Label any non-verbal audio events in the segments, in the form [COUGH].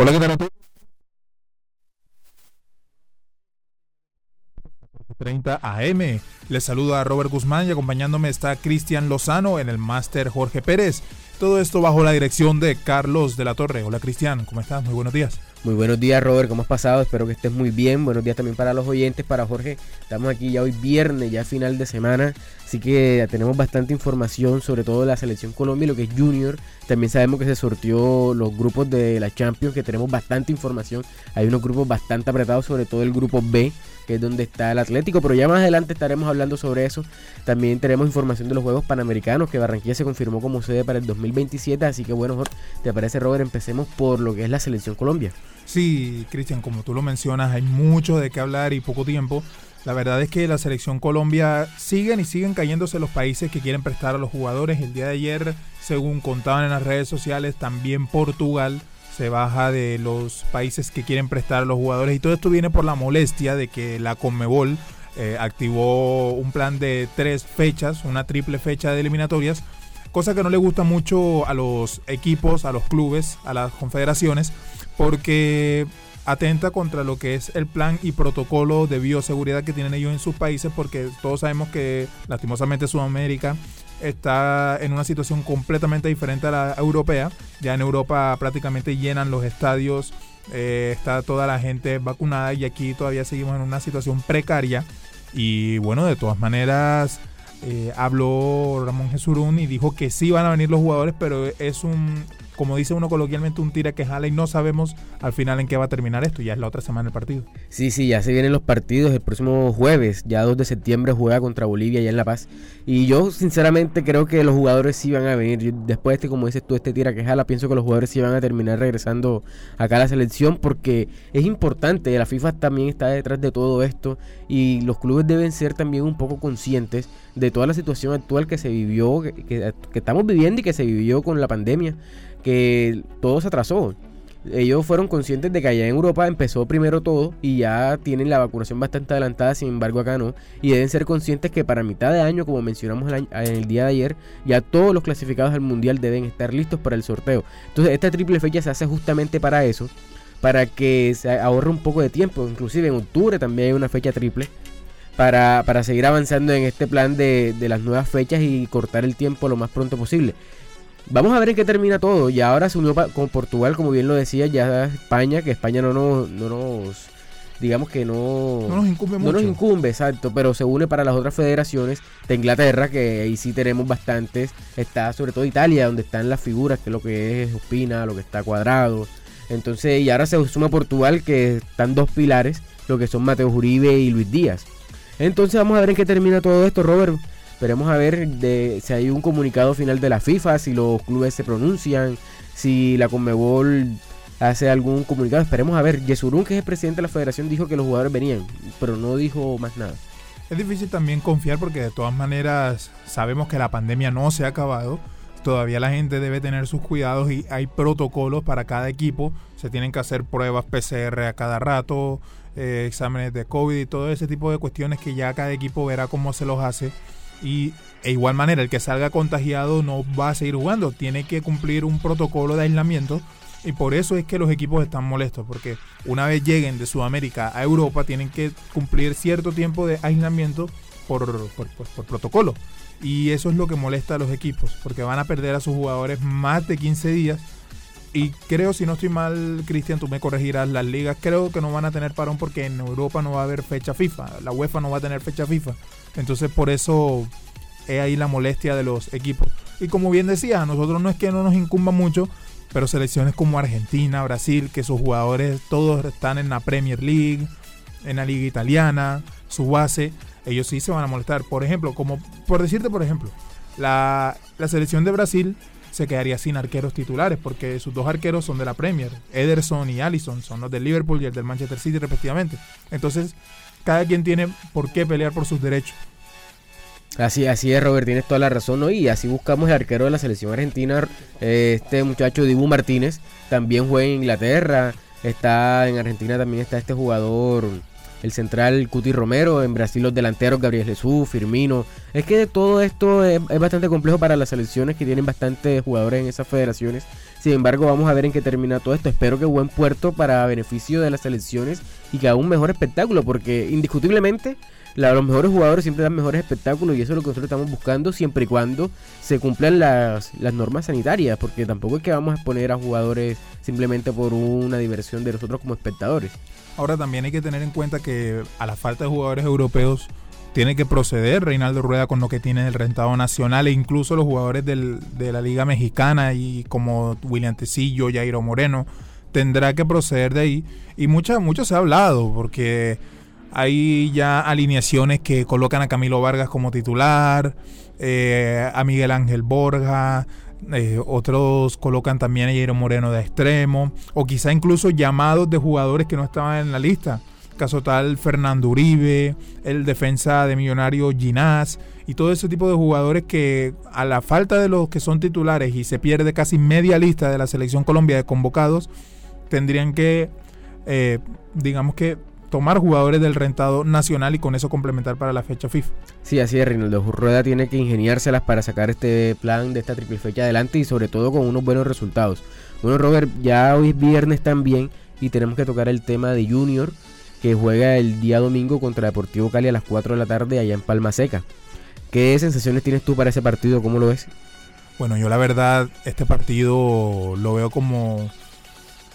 Hola, ¿qué tal a todos? 30 AM. Les saluda Robert Guzmán y acompañándome está Cristian Lozano en el máster Jorge Pérez. Todo esto bajo la dirección de Carlos de la Torre. Hola Cristian, ¿cómo estás? Muy buenos días. Muy buenos días Robert, ¿cómo has pasado? Espero que estés muy bien. Buenos días también para los oyentes, para Jorge. Estamos aquí ya hoy viernes, ya final de semana. Así que tenemos bastante información sobre todo de la selección Colombia y lo que es Junior. También sabemos que se sortió los grupos de la Champions, que tenemos bastante información. Hay unos grupos bastante apretados, sobre todo el grupo B, que es donde está el Atlético, pero ya más adelante estaremos hablando sobre eso. También tenemos información de los Juegos Panamericanos, que Barranquilla se confirmó como sede para el 2027, así que bueno, ¿te parece Robert? Empecemos por lo que es la selección Colombia. Sí, Cristian, como tú lo mencionas, hay mucho de qué hablar y poco tiempo. La verdad es que la selección Colombia siguen y siguen cayéndose los países que quieren prestar a los jugadores. El día de ayer, según contaban en las redes sociales, también Portugal se baja de los países que quieren prestar a los jugadores. Y todo esto viene por la molestia de que la Conmebol eh, activó un plan de tres fechas, una triple fecha de eliminatorias, cosa que no le gusta mucho a los equipos, a los clubes, a las confederaciones porque atenta contra lo que es el plan y protocolo de bioseguridad que tienen ellos en sus países, porque todos sabemos que lastimosamente Sudamérica está en una situación completamente diferente a la europea. Ya en Europa prácticamente llenan los estadios, eh, está toda la gente vacunada y aquí todavía seguimos en una situación precaria. Y bueno, de todas maneras, eh, habló Ramón Jesurún y dijo que sí van a venir los jugadores, pero es un como dice uno coloquialmente, un tira que jala y no sabemos al final en qué va a terminar esto. Ya es la otra semana el partido. Sí, sí, ya se vienen los partidos. El próximo jueves, ya 2 de septiembre, juega contra Bolivia ya en La Paz. Y yo, sinceramente, creo que los jugadores sí van a venir. después de este, como dices tú, este tira que jala, pienso que los jugadores sí van a terminar regresando acá a la selección porque es importante. La FIFA también está detrás de todo esto y los clubes deben ser también un poco conscientes de toda la situación actual que se vivió, que, que estamos viviendo y que se vivió con la pandemia que todo se atrasó. Ellos fueron conscientes de que allá en Europa empezó primero todo y ya tienen la vacunación bastante adelantada, sin embargo acá no. Y deben ser conscientes que para mitad de año, como mencionamos en el día de ayer, ya todos los clasificados al Mundial deben estar listos para el sorteo. Entonces esta triple fecha se hace justamente para eso, para que se ahorre un poco de tiempo. Inclusive en octubre también hay una fecha triple. Para, para seguir avanzando en este plan de, de las nuevas fechas y cortar el tiempo lo más pronto posible. Vamos a ver en qué termina todo. Y ahora se unió con Portugal, como bien lo decía, ya España, que España no nos, no nos digamos que no, no nos incumbe no nos incumbe, exacto, pero se une para las otras federaciones de Inglaterra, que ahí sí tenemos bastantes. Está sobre todo Italia, donde están las figuras, que es lo que es Ospina, lo que está cuadrado. Entonces, y ahora se suma Portugal, que están dos pilares, lo que son Mateo Uribe y Luis Díaz. Entonces vamos a ver en qué termina todo esto, Robert. Esperemos a ver de, si hay un comunicado final de la FIFA, si los clubes se pronuncian, si la Conmebol hace algún comunicado. Esperemos a ver. Yesurún, que es el presidente de la federación, dijo que los jugadores venían, pero no dijo más nada. Es difícil también confiar porque de todas maneras sabemos que la pandemia no se ha acabado. Todavía la gente debe tener sus cuidados y hay protocolos para cada equipo. Se tienen que hacer pruebas PCR a cada rato, eh, exámenes de COVID y todo ese tipo de cuestiones que ya cada equipo verá cómo se los hace y de igual manera el que salga contagiado no va a seguir jugando, tiene que cumplir un protocolo de aislamiento y por eso es que los equipos están molestos, porque una vez lleguen de Sudamérica a Europa tienen que cumplir cierto tiempo de aislamiento por, por, protocolo. Y eso es lo que molesta a los equipos, porque van a perder a sus jugadores más de 15 días. Y creo, si no estoy mal, Cristian, tú me corregirás, las ligas creo que no van a tener parón porque en Europa no va a haber fecha FIFA, la UEFA no va a tener fecha FIFA. Entonces por eso es ahí la molestia de los equipos. Y como bien decía, a nosotros no es que no nos incumba mucho, pero selecciones como Argentina, Brasil, que sus jugadores todos están en la Premier League, en la Liga Italiana, su base, ellos sí se van a molestar. Por ejemplo, como por decirte, por ejemplo, la, la selección de Brasil se quedaría sin arqueros titulares porque sus dos arqueros son de la Premier, Ederson y Allison, son los del Liverpool y el del Manchester City respectivamente. Entonces, cada quien tiene por qué pelear por sus derechos. Así, así es, Robert, tienes toda la razón, ¿no? Y así buscamos el arquero de la selección argentina, eh, este muchacho Dibu Martínez, también juega en Inglaterra, está en Argentina también está este jugador, el central Cuti Romero, en Brasil los delanteros Gabriel Jesús, Firmino. Es que todo esto es, bastante complejo para las selecciones que tienen bastantes jugadores en esas federaciones. Sin embargo, vamos a ver en qué termina todo esto. Espero que buen puerto para beneficio de las selecciones y que haga un mejor espectáculo, porque indiscutiblemente la, los mejores jugadores siempre dan mejores espectáculos y eso es lo que nosotros estamos buscando siempre y cuando se cumplan las, las normas sanitarias, porque tampoco es que vamos a exponer a jugadores simplemente por una diversión de nosotros como espectadores. Ahora también hay que tener en cuenta que a la falta de jugadores europeos tiene que proceder Reinaldo Rueda con lo que tiene el rentado nacional e incluso los jugadores del, de la Liga Mexicana y como William Tecillo, Jairo Moreno, tendrá que proceder de ahí. Y mucha, mucho se ha hablado porque hay ya alineaciones que colocan a Camilo Vargas como titular, eh, a Miguel Ángel Borja, eh, otros colocan también a Jairo Moreno de extremo, o quizá incluso llamados de jugadores que no estaban en la lista. Caso tal Fernando Uribe, el defensa de Millonario Ginás y todo ese tipo de jugadores que a la falta de los que son titulares y se pierde casi media lista de la selección Colombia de convocados, tendrían que, eh, digamos que, tomar jugadores del rentado nacional y con eso complementar para la fecha FIFA. Sí, así es, Reinaldo. Rueda tiene que ingeniárselas para sacar este plan de esta triple fecha adelante y sobre todo con unos buenos resultados. Bueno, Robert, ya hoy es viernes también y tenemos que tocar el tema de Junior que juega el día domingo contra Deportivo Cali a las 4 de la tarde allá en Palma Seca. ¿Qué sensaciones tienes tú para ese partido? ¿Cómo lo ves? Bueno, yo la verdad este partido lo veo como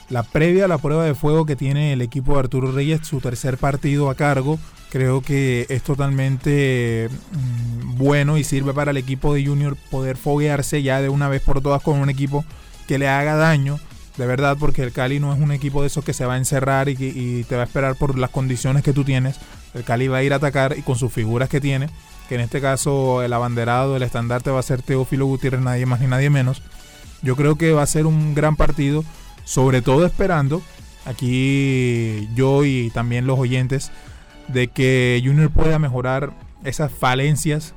la previa a la prueba de fuego que tiene el equipo de Arturo Reyes, su tercer partido a cargo. Creo que es totalmente mmm, bueno y sirve para el equipo de Junior poder foguearse ya de una vez por todas con un equipo que le haga daño, de verdad, porque el Cali no es un equipo de esos que se va a encerrar y, y te va a esperar por las condiciones que tú tienes. El Cali va a ir a atacar y con sus figuras que tiene, que en este caso el abanderado, el estandarte va a ser Teófilo Gutiérrez, nadie más ni nadie menos. Yo creo que va a ser un gran partido sobre todo esperando, aquí yo y también los oyentes, de que Junior pueda mejorar esas falencias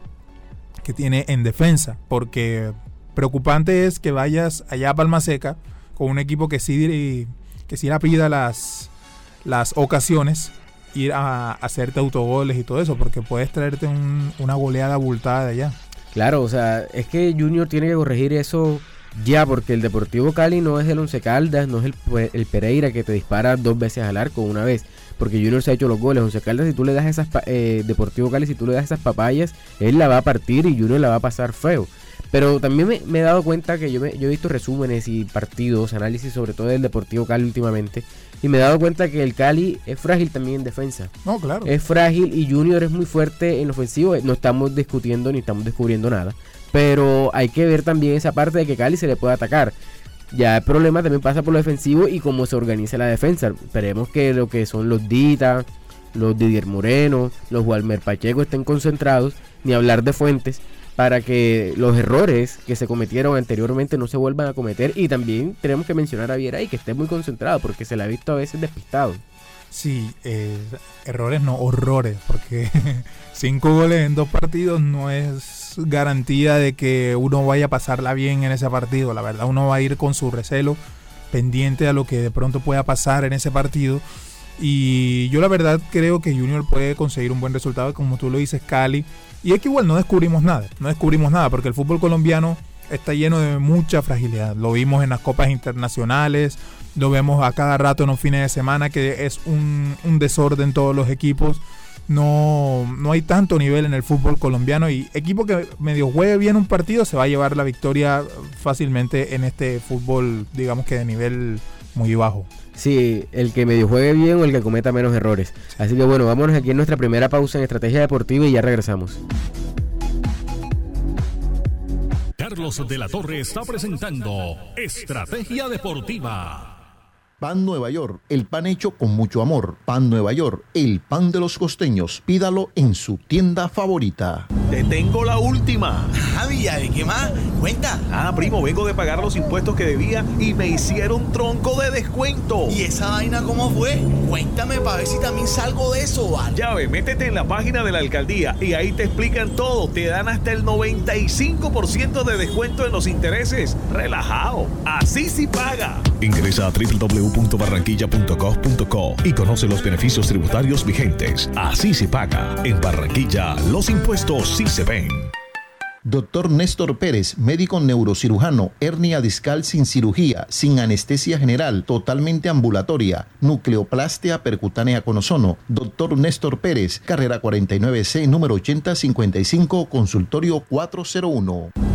que tiene en defensa, porque preocupante es que vayas allá a Palma Seca con un equipo que sí, que sí pida las, las ocasiones, ir a, hacerte autogoles y todo eso, porque puedes traerte un, una goleada abultada de allá. Claro, o sea, es que Junior tiene que corregir eso ya, porque el Deportivo Cali no es el Once Caldas, no es el, el, Pereira que te dispara dos veces al arco una vez. Porque Junior se ha hecho los goles. Once Caldas, si tú le das esas. Eh, Deportivo Cali, si tú le das esas papayas, él la va a partir y Junior la va a pasar feo. Pero también me, me he dado cuenta que yo, me, yo he visto resúmenes y partidos, análisis sobre todo del Deportivo Cali últimamente. Y me he dado cuenta que el Cali es frágil también en defensa. No, claro. Es frágil y Junior es muy fuerte en ofensivo. No estamos discutiendo ni estamos descubriendo nada. Pero hay que ver también esa parte de que Cali se le puede atacar. Ya el problema también pasa por lo defensivo y cómo se organiza la defensa. Esperemos que lo que son los Dita, los Didier Moreno, los Walmer Pacheco estén concentrados, ni hablar de Fuentes, para que los errores que se cometieron anteriormente no se vuelvan a cometer. Y también tenemos que mencionar a Viera y que esté muy concentrado, porque se le ha visto a veces despistado. Sí, eh, errores no, horrores, porque [LAUGHS] cinco goles en dos partidos no es garantía de que uno vaya a pasarla bien en ese partido. La verdad, uno va a ir con su recelo, pendiente a lo que de pronto pueda pasar en ese partido. Y yo la verdad creo que Junior puede conseguir un buen resultado, como tú lo dices, Cali. Y es que igual no descubrimos nada, no descubrimos nada, porque el fútbol colombiano está lleno de mucha fragilidad. Lo vimos en las copas internacionales, lo vemos a cada rato en los fines de semana, que es un, un desorden todos los equipos no, no hay tanto nivel en el fútbol colombiano y equipo que medio juegue bien un partido se va a llevar la victoria fácilmente en este fútbol, digamos que de nivel muy bajo. Sí, el que medio juegue bien o el que cometa menos errores. Así que bueno, vámonos aquí en nuestra primera pausa en Estrategia Deportiva y ya regresamos. Carlos de la Torre está presentando Estrategia Deportiva. Pan Nueva York, el pan hecho con mucho amor. Pan Nueva York, el pan de los costeños. Pídalo en su tienda favorita. Te tengo la última. Javi, ¿de qué más? Cuenta. Ah, primo, vengo de pagar los impuestos que debía y me hicieron tronco de descuento. ¿Y esa vaina cómo fue? Cuéntame para ver si también salgo de eso, ¿vale? Ya ve, métete en la página de la alcaldía y ahí te explican todo. Te dan hasta el 95% de descuento en los intereses. Relajado. Así sí paga. Ingresa a www.barranquilla.gov.co y conoce los beneficios tributarios vigentes. Así se paga. En Barranquilla, los impuestos sí se ven. Doctor Néstor Pérez, médico neurocirujano, hernia discal sin cirugía, sin anestesia general, totalmente ambulatoria, nucleoplastia percutánea con ozono. Doctor Néstor Pérez, carrera 49C, número 8055, consultorio 401.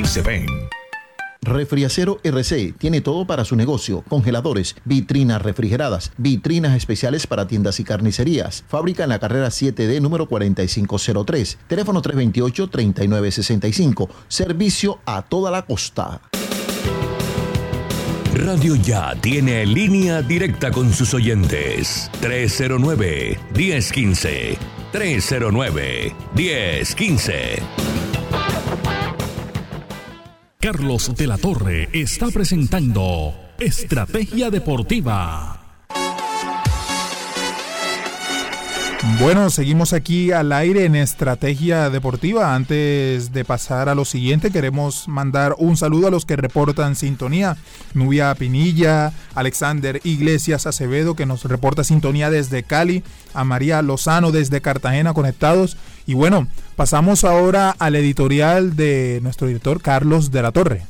sí se ven. Refriacero RC tiene todo para su negocio: congeladores, vitrinas refrigeradas, vitrinas especiales para tiendas y carnicerías. Fábrica en la carrera 7D número 4503. Teléfono 328-3965. Servicio a toda la costa. Radio Ya tiene línea directa con sus oyentes. 309-1015. 309-1015. Carlos de la Torre está presentando Estrategia Deportiva. Bueno, seguimos aquí al aire en Estrategia Deportiva. Antes de pasar a lo siguiente, queremos mandar un saludo a los que reportan sintonía. Nubia Pinilla, Alexander Iglesias Acevedo, que nos reporta sintonía desde Cali, a María Lozano desde Cartagena conectados. Y bueno, pasamos ahora al editorial de nuestro director Carlos de la Torre.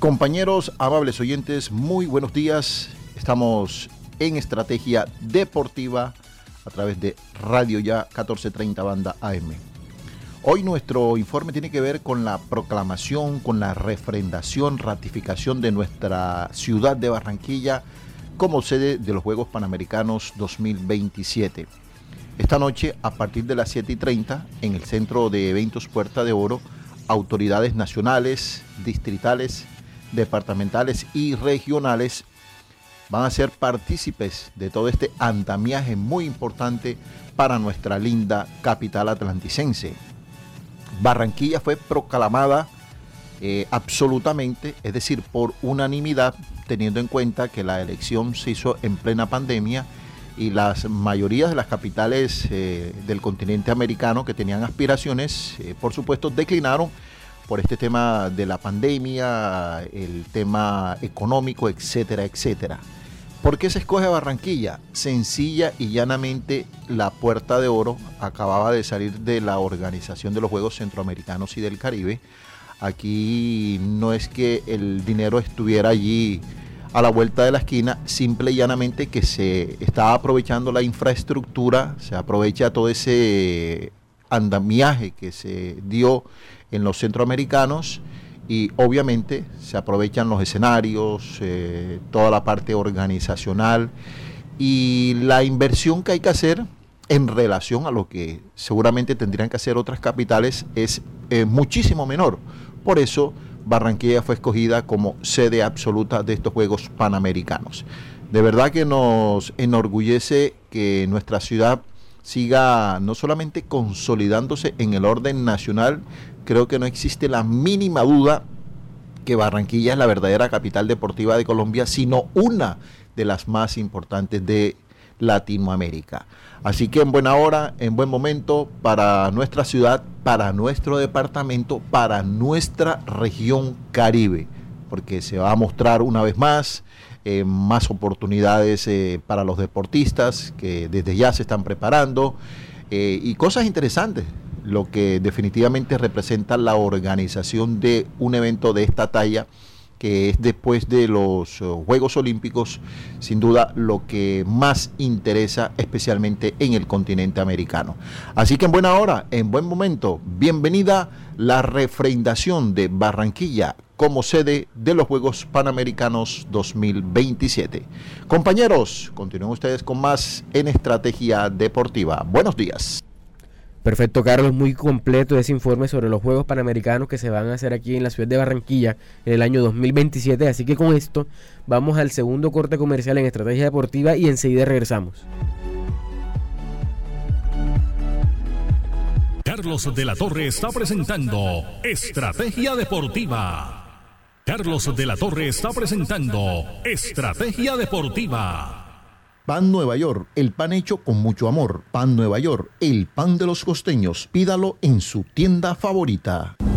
Compañeros, amables oyentes, muy buenos días. Estamos en Estrategia Deportiva a través de Radio Ya 1430 Banda AM. Hoy nuestro informe tiene que ver con la proclamación, con la refrendación, ratificación de nuestra ciudad de Barranquilla como sede de los Juegos Panamericanos 2027. Esta noche, a partir de las 7 y 30, en el Centro de Eventos Puerta de Oro, autoridades nacionales, distritales, departamentales y regionales van a ser partícipes de todo este andamiaje muy importante para nuestra linda capital atlanticense. Barranquilla fue proclamada eh, absolutamente, es decir, por unanimidad, teniendo en cuenta que la elección se hizo en plena pandemia y las mayorías de las capitales eh, del continente americano que tenían aspiraciones, eh, por supuesto, declinaron por este tema de la pandemia, el tema económico, etcétera, etcétera. ¿Por qué se escoge Barranquilla? Sencilla y llanamente la Puerta de Oro acababa de salir de la organización de los Juegos Centroamericanos y del Caribe. Aquí no es que el dinero estuviera allí a la vuelta de la esquina, simple y llanamente que se está aprovechando la infraestructura, se aprovecha todo ese andamiaje que se dio en los centroamericanos y obviamente se aprovechan los escenarios, eh, toda la parte organizacional y la inversión que hay que hacer en relación a lo que seguramente tendrían que hacer otras capitales es eh, muchísimo menor. Por eso Barranquilla fue escogida como sede absoluta de estos Juegos Panamericanos. De verdad que nos enorgullece que nuestra ciudad siga no solamente consolidándose en el orden nacional, creo que no existe la mínima duda que Barranquilla es la verdadera capital deportiva de Colombia, sino una de las más importantes de Latinoamérica. Así que en buena hora, en buen momento para nuestra ciudad, para nuestro departamento, para nuestra región Caribe, porque se va a mostrar una vez más eh, más oportunidades eh, para los deportistas que desde ya se están preparando eh, y cosas interesantes lo que definitivamente representa la organización de un evento de esta talla que es después de los uh, Juegos Olímpicos, sin duda lo que más interesa, especialmente en el continente americano. Así que en buena hora, en buen momento, bienvenida la refrendación de Barranquilla como sede de los Juegos Panamericanos 2027. Compañeros, continúen ustedes con más en Estrategia Deportiva. Buenos días. Perfecto, Carlos, muy completo ese informe sobre los Juegos Panamericanos que se van a hacer aquí en la ciudad de Barranquilla en el año 2027. Así que con esto vamos al segundo corte comercial en Estrategia Deportiva y enseguida regresamos. Carlos de la Torre está presentando Estrategia Deportiva. Carlos de la Torre está presentando Estrategia Deportiva. Pan Nueva York, el pan hecho con mucho amor. Pan Nueva York, el pan de los costeños. Pídalo en su tienda favorita.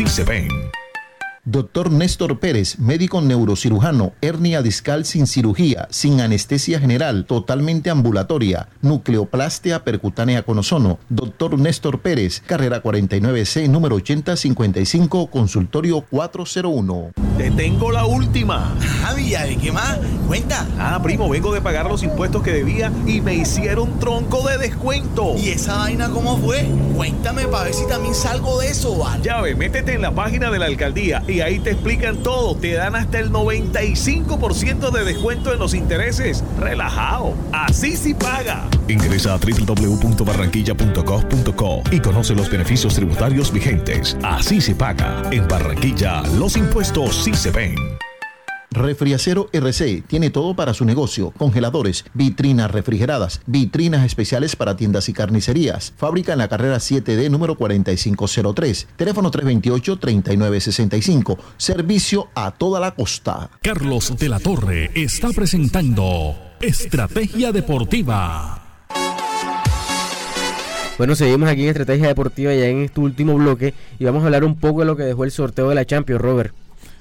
sí se ven. Doctor Néstor Pérez, médico neurocirujano, hernia discal sin cirugía, sin anestesia general, totalmente ambulatoria, nucleoplastia percutánea con ozono. Doctor Néstor Pérez, carrera 49C, número 8055, consultorio 401. Te tengo la última. Javi, ¿de qué más? Cuenta. Ah, primo, vengo de pagar los impuestos que debía y me hicieron tronco de descuento. ¿Y esa vaina cómo fue? Cuéntame para ver si también salgo de eso, ¿vale? Ya ve, métete en la página de la alcaldía y ahí te explican todo. Te dan hasta el 95% de descuento en los intereses. Relajado. Así sí paga. Ingresa a www.barranquilla.gov.co y conoce los beneficios tributarios vigentes. Así se paga. En Barranquilla, los impuestos sí se ven. Refriacero RC tiene todo para su negocio: congeladores, vitrinas refrigeradas, vitrinas especiales para tiendas y carnicerías. Fábrica en la carrera 7D número 4503. Teléfono 328-3965. Servicio a toda la costa. Carlos de la Torre está presentando Estrategia Deportiva. Bueno, seguimos aquí en Estrategia Deportiva ya en este último bloque y vamos a hablar un poco de lo que dejó el sorteo de la Champions, Robert.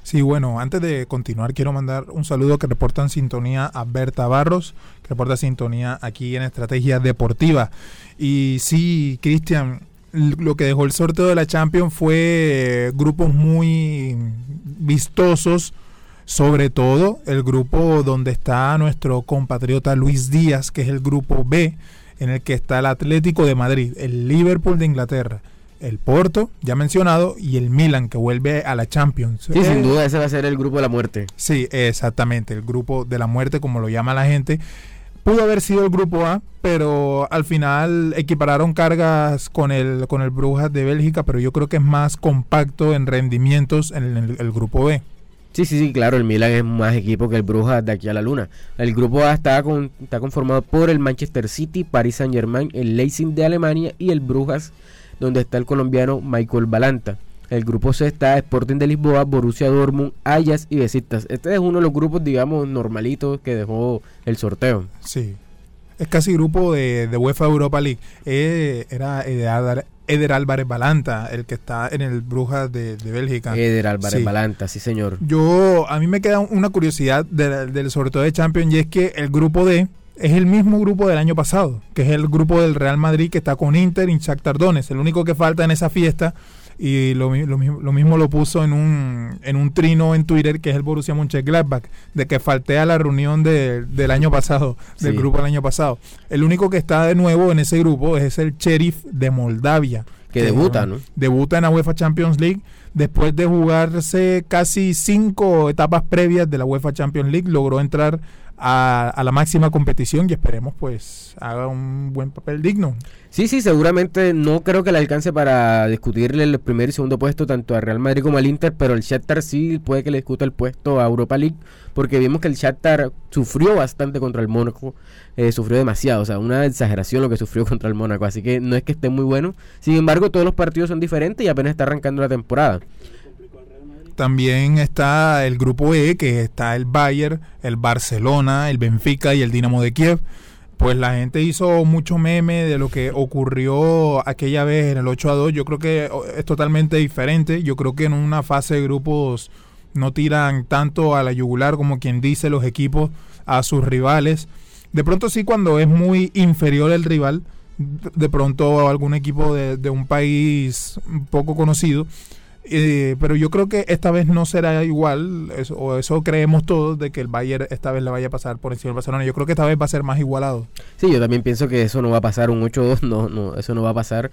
Sí, bueno, antes de continuar quiero mandar un saludo que reporta en sintonía a Berta Barros, que reporta sintonía aquí en Estrategia Deportiva. Y sí, Cristian, lo que dejó el sorteo de la Champions fue grupos muy vistosos, sobre todo el grupo donde está nuestro compatriota Luis Díaz, que es el grupo B, en el que está el Atlético de Madrid, el Liverpool de Inglaterra, el Porto, ya mencionado, y el Milan, que vuelve a la Champions. Sí, sin Eh, duda ese va a ser el grupo de la muerte. Sí, exactamente, el grupo de la muerte, como lo llama la gente. Pudo haber sido el grupo A, pero al final equipararon cargas con el, con el Brujas de Bélgica, pero yo creo que es más compacto en rendimientos en el, el grupo B. Sí, sí, sí, claro, el Milan es más equipo que el Brujas de aquí a la luna. El grupo A está, con, está conformado por el Manchester City, Paris Saint Germain, el Leipzig de Alemania y el Brujas, donde está el colombiano Michael Balanta. El grupo C está Sporting de Lisboa, Borussia Dortmund, Ajax y Besiktas. Este es uno de los grupos, digamos, normalitos que dejó el sorteo. Sí. Es casi grupo de, de UEFA Europa League. Eh, era Eder, Eder Álvarez Balanta, el que está en el Brujas de, de Bélgica. Eder Álvarez Sí. Balanta, sí señor. Yo, a mí me queda una curiosidad de- del sorteo de Champions y es que el grupo D es el mismo grupo del año pasado, que es el grupo del Real Madrid que está con Inter y Shakhtar Donetsk. El único que falta en esa fiesta y lo, lo lo mismo lo puso en un, en un trino en Twitter que es el Borussia Mönchengladbach, de que falté a la reunión de- del año pasado, del Sí. grupo del año pasado. El único que está de nuevo en ese grupo es el Sheriff de Moldavia. Que debuta, ¿no? Debuta en la UEFA Champions League después de jugarse casi cinco etapas previas de la UEFA Champions League. Logró entrar a, a la máxima competición y esperemos pues haga un buen papel digno. Sí, sí, seguramente no creo que le alcance para discutirle el primer y segundo puesto tanto al Real Madrid como al Inter, pero el Shakhtar sí puede que le discuta el puesto a Europa League, porque vimos que el Shakhtar sufrió bastante contra el Mónaco, eh, sufrió demasiado, o sea, una exageración lo que sufrió [LAUGHS] contra el Mónaco, así que no es que esté muy bueno. Sin embargo, todos los partidos son diferentes y apenas está arrancando la temporada. También está el grupo E, que está el Bayern, el Barcelona, el Benfica y el Dinamo de Kiev. Pues la gente hizo mucho meme de lo que ocurrió aquella vez en el 8 a 2. Yo creo que es totalmente diferente. Yo creo que en una fase de grupos no tiran tanto a la yugular como quien dice los equipos a sus rivales. De pronto sí cuando es muy inferior el rival, de pronto algún equipo de, de un país poco conocido, eh, pero yo creo que esta vez no será igual, eso, o eso creemos todos, de que el Bayern esta vez le vaya a pasar por encima del Barcelona. Yo creo que esta vez va a ser más igualado. Sí, yo también pienso que eso no va a pasar, un 8-2, no, no, eso no va a pasar.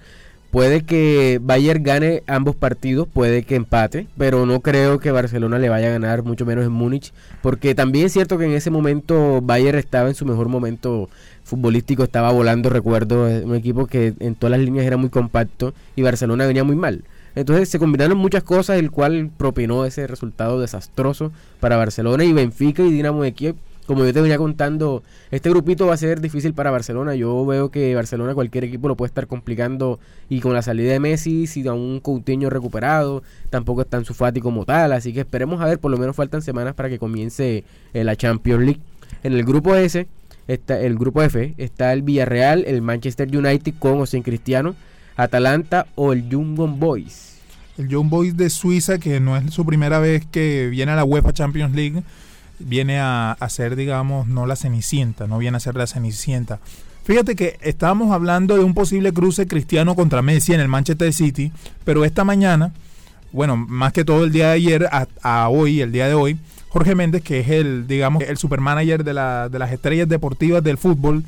Puede que Bayern gane ambos partidos, puede que empate, pero no creo que Barcelona le vaya a ganar, mucho menos en Múnich, porque también es cierto que en ese momento Bayern estaba en su mejor momento futbolístico, estaba volando, recuerdo, un equipo que en todas las líneas era muy compacto y Barcelona venía muy mal. Entonces se combinaron muchas cosas, el cual propinó ese resultado desastroso para Barcelona y Benfica y Dinamo de Kiev. Como yo te venía contando, este grupito va a ser difícil para Barcelona. Yo veo que Barcelona cualquier equipo lo puede estar complicando y con la salida de Messi, si un Coutinho recuperado, tampoco es tan Sufati como tal. Así que esperemos a ver, por lo menos faltan semanas para que comience eh, la Champions League. En el grupo S, está el grupo F, está el Villarreal, el Manchester United con o sin Cristiano, Atalanta o el Young Boys el Young Boys de Suiza, que no es su primera vez que viene a la UEFA Champions League, viene a, a ser, digamos, no la Cenicienta, no viene a ser la Cenicienta. Fíjate que estábamos hablando de un posible cruce cristiano contra Messi en el Manchester City, pero esta mañana, bueno, más que todo el día de ayer a, hoy, el día de hoy, Jorge Méndez, que es el, digamos, el supermanager de, la, de las estrellas deportivas del fútbol,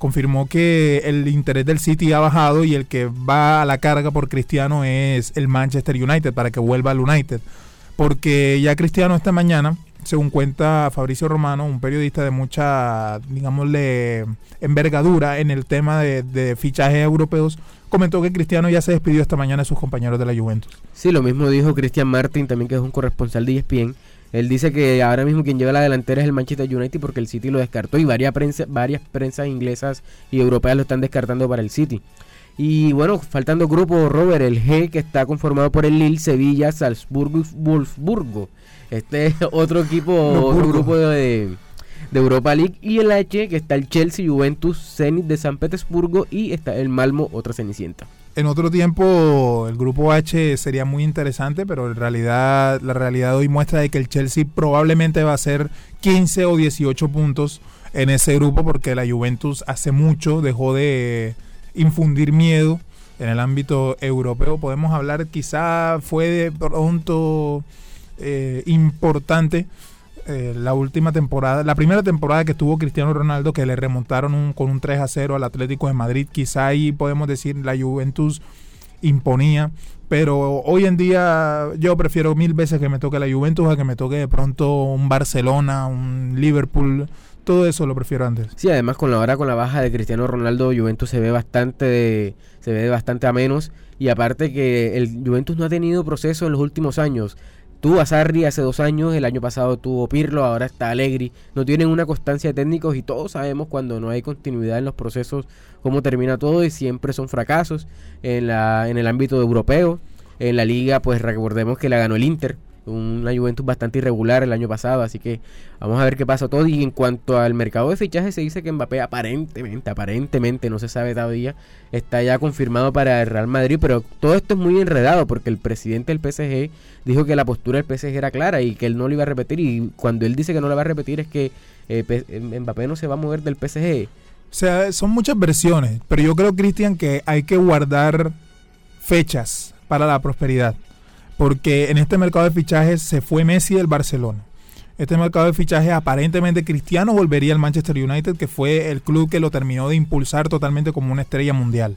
confirmó que el interés del City ha bajado y el que va a la carga por Cristiano es el Manchester United para que vuelva al United. Porque ya Cristiano esta mañana, según cuenta Fabricio Romano, un periodista de mucha, digámosle, envergadura en el tema de, fichajes europeos, comentó que Cristiano ya se despidió esta mañana de sus compañeros de la Juventus. Sí, lo mismo dijo Cristian Martin, también que es un corresponsal de ESPN él dice que ahora mismo quien lleva la delantera es el Manchester United porque el City lo descartó y varias, prensa, varias prensas inglesas y europeas lo están descartando para el City. Y bueno, faltando grupo, Robert, el G que está conformado por el Lille, Sevilla, Salzburgo y Wolfsburgo. Este es otro equipo, otro grupo de, de, Europa League. Y el H que está el Chelsea, Juventus, Zenit de San Petersburgo y está el Malmo, otra Cenicienta. En otro tiempo el grupo H sería muy interesante, pero en realidad la realidad hoy muestra de que el Chelsea probablemente va a ser 15 o 18 puntos en ese grupo porque la Juventus hace mucho dejó de infundir miedo en el ámbito europeo. Podemos hablar, quizá fue de pronto eh, importante eh, la última temporada, la primera temporada que tuvo Cristiano Ronaldo, que le remontaron con un 3 a 0 al Atlético de Madrid, quizá ahí podemos decir la Juventus imponía, pero hoy en día yo prefiero mil veces que me toque la Juventus a que me toque de pronto un Barcelona, un Liverpool, todo eso lo prefiero antes. Sí, además con la hora con la baja de Cristiano Ronaldo, Juventus se ve bastante se ve bastante a menos y aparte que el Juventus no ha tenido proceso en los últimos años. Tuvo Sarri hace dos años, el año pasado tuvo Pirlo, ahora está Allegri. No tienen una constancia de técnicos y todos sabemos cuando no hay continuidad en los procesos cómo termina todo y siempre son fracasos en, la, en el ámbito europeo. En la liga, pues recordemos que la ganó el Inter una Juventus bastante irregular el año pasado, así que vamos a ver qué pasa todo. Y en cuanto al mercado de fichajes, se dice que Mbappé aparentemente, aparentemente, no se sabe todavía, está ya confirmado para el Real Madrid, pero todo esto es muy enredado porque el presidente del PSG dijo que la postura del PSG era clara y que él no lo iba a repetir. Y cuando él dice que no lo va a repetir es que eh, Mbappé no se va a mover del PSG. O sea, son muchas versiones, pero yo creo, Cristian, que hay que guardar fechas para la prosperidad porque en este mercado de fichajes se fue Messi del Barcelona. Este mercado de fichajes aparentemente Cristiano volvería al Manchester United, que fue el club que lo terminó de impulsar totalmente como una estrella mundial.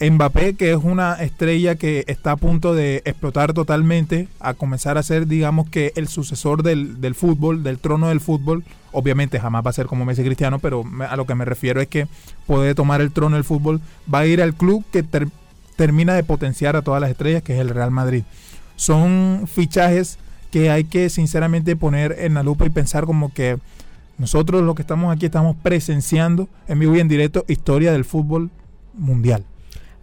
Mbappé, que es una estrella que está a punto de explotar totalmente, a comenzar a ser, digamos que, el sucesor del, fútbol, del trono del fútbol. Obviamente jamás va a ser como Messi Cristiano, pero a lo que me refiero es que puede tomar el trono del fútbol. Va a ir al club que termina de potenciar a todas las estrellas, que es el Real Madrid son fichajes que hay que sinceramente poner en la lupa y pensar como que nosotros los que estamos aquí estamos presenciando en vivo y en directo historia del fútbol mundial.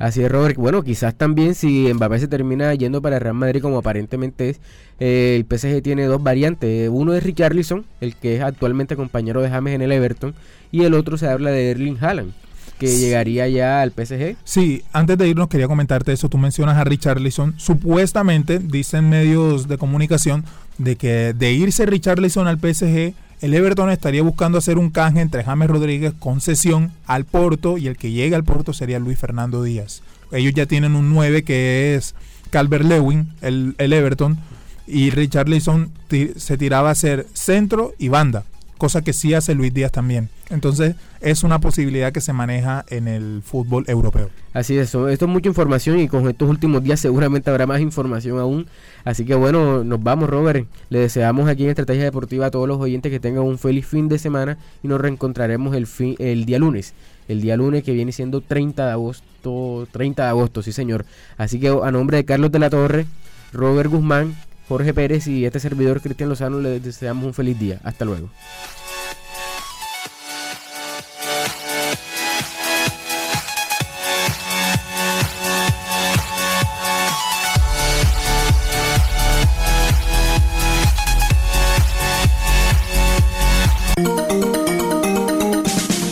Así es, Robert. Bueno, quizás también si Mbappé se termina yendo para Real Madrid como aparentemente es, eh, el PSG tiene dos variantes. Uno es Richarlison, el que es actualmente compañero de James en el Everton, y el otro se habla de Erling Haaland, que llegaría ya al PSG. Sí, antes de irnos quería comentarte eso. Tú mencionas a Richarlison. Supuestamente, dicen medios de comunicación, de que de irse Richarlison al PSG, el Everton estaría buscando hacer un canje entre James Rodríguez con cesión al Porto y el que llegue al Porto sería Luis Fernando Díaz. Ellos ya tienen un 9 que es Calvert Lewin, el, el Everton, y Richarlison se tiraba a ser centro y banda, cosa que sí hace Luis Díaz también. Entonces es una posibilidad que se maneja en el fútbol europeo. Así es, esto es mucha información y con estos últimos días seguramente habrá más información aún. Así que bueno, nos vamos, Robert. Le deseamos aquí en Estrategia Deportiva a todos los oyentes que tengan un feliz fin de semana y nos reencontraremos el, fin, el día lunes. El día lunes que viene siendo 30 de agosto, 30 de agosto, sí señor. Así que a nombre de Carlos de la Torre, Robert Guzmán, Jorge Pérez y este servidor Cristian Lozano les deseamos un feliz día. Hasta luego.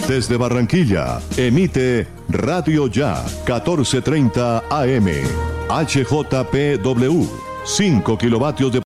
Desde Barranquilla, emite Radio Ya 1430 AM. HJPW, 5 kilovatios de